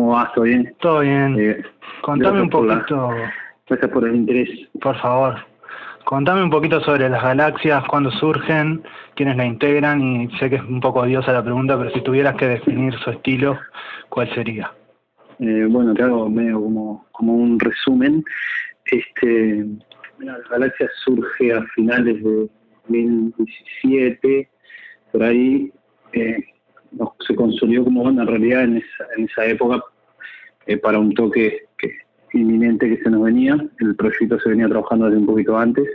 ¿Cómo vas? ¿Todo bien? Todo bien. Eh, Contame un la- poquito, Gracias por el interés. por favor. Contame un poquito sobre las galaxias, cuándo surgen, quiénes la integran y sé que es un poco odiosa la pregunta, pero si tuvieras que definir su estilo, ¿cuál sería? Eh, bueno, te hago medio como, como un resumen. Este, mira, la galaxia surge a finales de 2017, por ahí eh, no- se consolidó como banda en realidad en esa, en esa época eh, para un toque que, inminente que se nos venía. El proyecto se venía trabajando desde un poquito antes.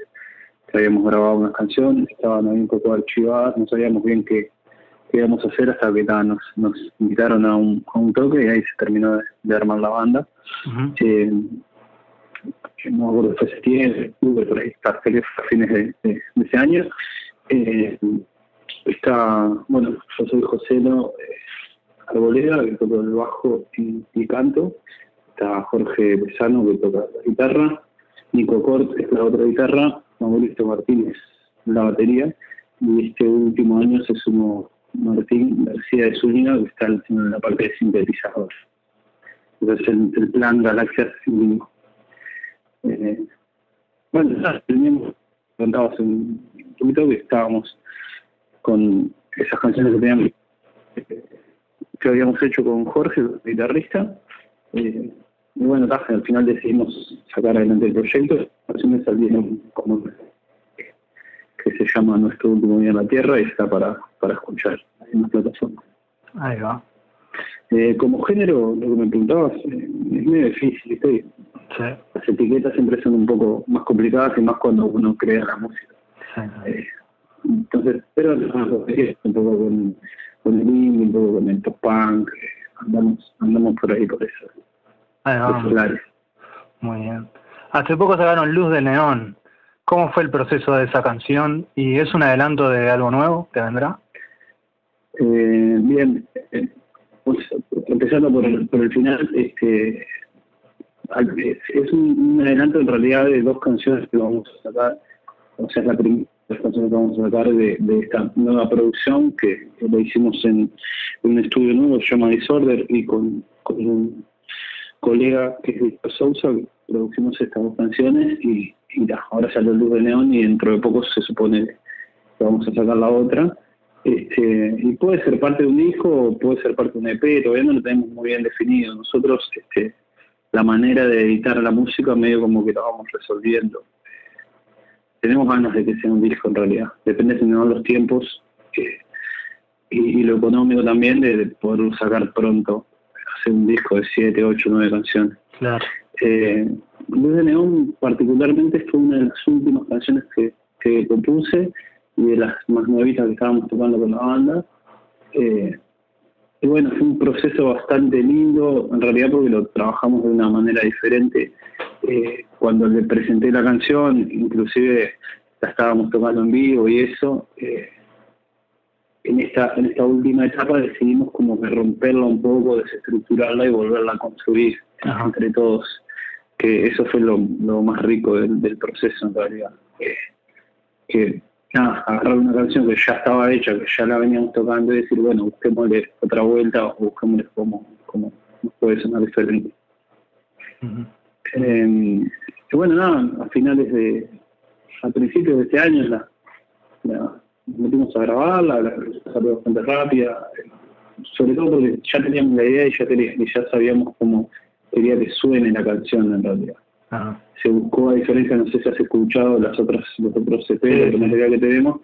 Habíamos grabado unas canciones, estaban ahí un poco archivadas, no sabíamos bien qué, qué íbamos a hacer hasta que ta, nos, nos invitaron a un, a un toque y ahí se terminó de, de armar la banda. Ujú. Eh, no me acuerdo, fue septiembre, octubre, por ahí, hasta a fines de, de- de ese año. Eh, está, bueno, yo soy Joselo eh, Arboleda, que toco el bajo y, canto. Está Jorge Pesano, que toca la guitarra. Nico Cort, es la otra guitarra. Mauricio Martínez, la batería. Y este último año se sumó Martín García de Zúñiga, que está en la parte de sintetizador. Entonces el, el plan Singular. Eh, bueno, ya teníamos, contaba hace un poquito que estábamos con esas canciones que teníamos que habíamos hecho con Jorge, el guitarrista. Eh, y bueno, al final decidimos sacar adelante el proyecto. Las canciones salieron como que se llama Nuestro último día en la Tierra y está para, para escuchar en las plataformas. Ahí va. Eh, como género, lo que me preguntabas, eh, es medio difícil, ¿viste? Sí, Las etiquetas siempre son un poco más complicadas y más cuando uno crea la música. sí. Eh, entonces, pero no, es un poco con, con el indie, un poco con el pop punk, eh, andamos, andamos por ahí, por eso, Ahí va. esos lares. Muy bien. Hace poco sacaron Luz de Neón. ¿Cómo fue el proceso de esa canción? ¿Y es un adelanto de algo nuevo que vendrá? Eh, bien, eh, pues, empezando por el, por el final, este, es un, un adelanto en realidad de dos canciones que vamos a sacar, o sea, la primera canción que vamos a sacar de, esta nueva producción que, la hicimos en, un estudio nuevo, se llama Disorder, y con, con un colega que es Víctor Sousa, que producimos estas dos canciones, y, y ya, ahora salió Luz de Neón y dentro de poco se supone que vamos a sacar la otra. Este, y puede ser parte de un disco o puede ser parte de un EP, todavía no lo tenemos muy bien definido. Nosotros, este, la manera de editar la música medio como que la vamos resolviendo. Tenemos ganas de que sea un disco en realidad, depende si dan los tiempos eh, y, y lo económico también de, de poderlo sacar pronto, hacer un disco de 7, 8, 9 canciones. Claro. Eh, Luz de Neón particularmente fue una de las últimas canciones que, que compuse y de las más nuevitas que estábamos tocando con la banda. Eh, y bueno, fue un proceso bastante lindo, en realidad porque lo trabajamos de una manera diferente. Eh, cuando le presenté la canción, inclusive la estábamos tocando en vivo y eso, eh, en esta en esta última etapa decidimos como que romperla un poco, desestructurarla y volverla a construir Ajá. entre todos. Que eso fue lo, lo más rico del, del proceso en realidad. Eh, que nada, agarrar una canción que ya estaba hecha, que ya la veníamos tocando y decir, bueno, busquémosle otra vuelta o busquémosle cómo, cómo nos puede sonar diferente. Ujú. Eh, y bueno, nada, a finales de, a principios de este año la, la- nos metimos a grabarla, la, la salió bastante rápida, sobre todo porque ya teníamos la idea y ya, y ya sabíamos cómo quería que suene la canción en realidad. Ajá. Se buscó, a diferencia, no sé si has escuchado las otras, los otros EP, Sí, sí. material que tenemos,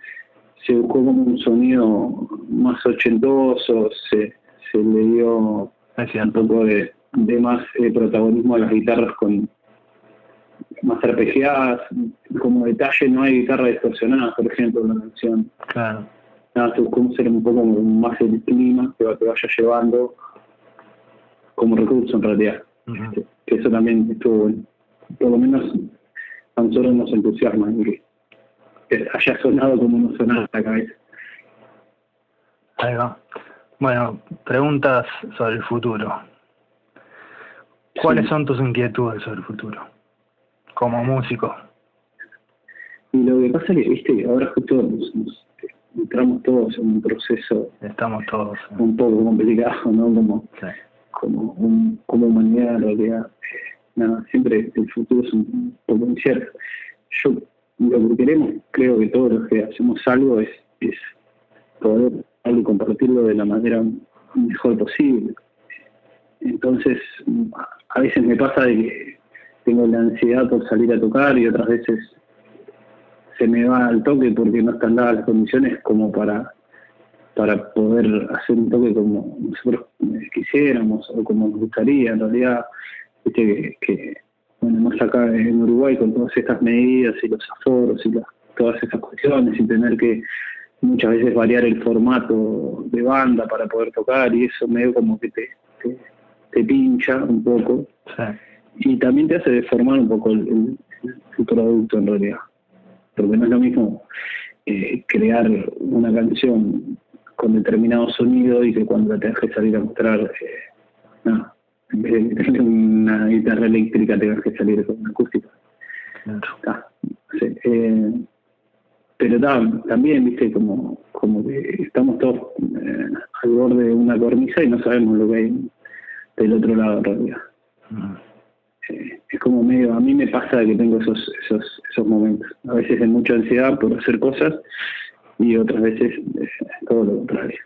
se buscó como un sonido más ochentoso, se, se le dio un poco de, de más eh, protagonismo a las guitarras con más arpegiadas, como detalle no hay guitarra distorsionada, por ejemplo, en la canción. Claro. Nada, se buscó ser un poco más el clima que que vaya llevando como recurso en realidad. Que eso también estuvo bueno. Por lo menos a nosotros nos entusiasma que, que haya sonado como no sonaba la cabeza. Ahí va. Bueno, preguntas sobre el futuro. ¿Cuáles Sí. son tus inquietudes sobre el futuro? Como músico. Y lo que pasa es que, viste, ahora justo nos- nos- entramos todos en un proceso Estamos todos. un poco complicado, ¿no? Como Sí. como, un, como humanidad en realidad. Nada, siempre el futuro es un poco incierto. Yo lo que queremos, creo que todos los que hacemos algo es, es poder algo compartirlo de la manera mejor posible. Entonces, a veces me pasa de que tengo la ansiedad por salir a tocar y otras veces se me va al toque porque no están dadas las condiciones como para para poder hacer un toque como nosotros quisiéramos o como nos gustaría. En realidad, viste que, bueno, más acá en Uruguay con todas estas medidas y los aforos y todas estas cuestiones y tener que muchas veces variar el formato de banda para poder tocar y eso medio como que te, pincha un poco y también te hace deformar un poco el, producto en realidad. Porque no es lo mismo eh, crear una canción con determinado sonido y que cuando la tengas que salir a mostrar eh, no, en vez de tener una guitarra eléctrica tengas que salir con una acústica. Ah, eh, pero también, viste, como, como que estamos todos eh, al borde de una cornisa y no sabemos lo que hay del otro lado en realidad. Mm. Eh, es como medio, a mí me pasa que tengo esos, esos, esos momentos. A veces de mucha ansiedad por hacer cosas y otras veces eh, todo lo contrario.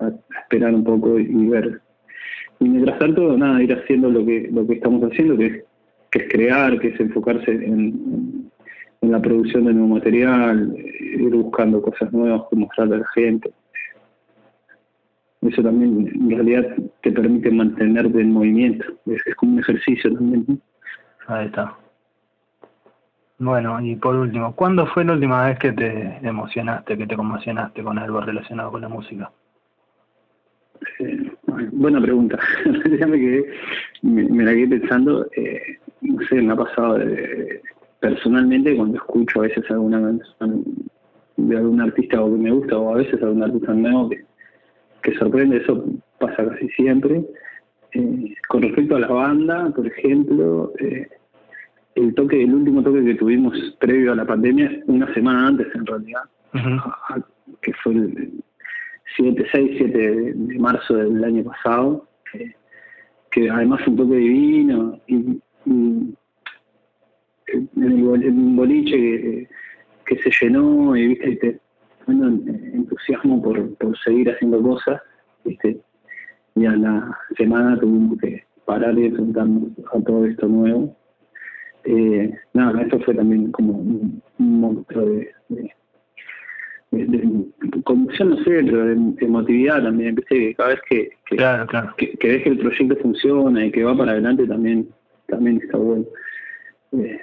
A, esperar un poco y, ver. Y mientras tanto, nada, ir haciendo lo que, lo que estamos haciendo, que es, que es crear, que es enfocarse en en la producción de nuevo material, ir buscando cosas nuevas que mostrarle a la gente. Eso también en realidad te permite mantenerte en movimiento, es, como un ejercicio también. Ahí está. Bueno, y por último, ¿cuándo fue la última vez que te emocionaste, que te conmocionaste con algo relacionado con la música? Eh, buena pregunta. me, me, la quedé pensando, eh, no sé, me ha pasado de, personalmente cuando escucho a veces alguna canción de algún artista o que me gusta o a veces algún artista nuevo que, que sorprende, eso pasa casi siempre. Eh, con respecto a la banda, por ejemplo, eh, el toque, el último toque que tuvimos previo a la pandemia, una semana antes en realidad, que fue el 7, 6, 7 de, marzo del año pasado, que además fue un toque divino y en, el, boliche que, se llenó y viste entusiasmo por, por seguir haciendo cosas viste y a la semana tuvimos que parar y enfrentarnos a todo esto nuevo. Eh, nada esto fue también como un, monstruo de, de, conmoción no sé pero de emotividad también viste cada vez que que, que, ves que el proyecto funciona y que va para adelante también también está bueno. Eh,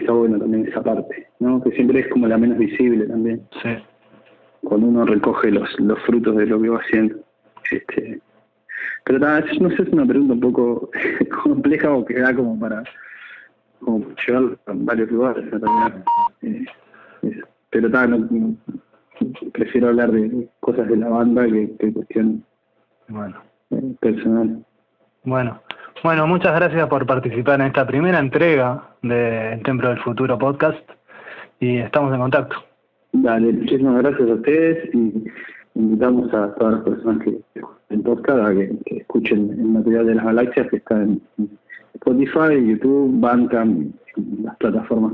está bueno también esa parte, ¿no? Que siempre es como la menos visible también. Sí. Cuando uno recoge los, los frutos de lo que va haciendo. Este, pero nada, no sé, es una pregunta un poco compleja o que da como para como llevar a varios lugares. Eh, pero nada, no, prefiero hablar de cosas de la banda que, que cuestión bueno. Eh, personal. Bueno, bueno, muchas gracias por participar en esta primera entrega de Templo del Futuro podcast y estamos en contacto. Dale, muchísimas gracias a ustedes y invitamos a todas las personas que en podcast a que, escuchen el material de las galaxias que está en Spotify, YouTube, Bandcamp, las plataformas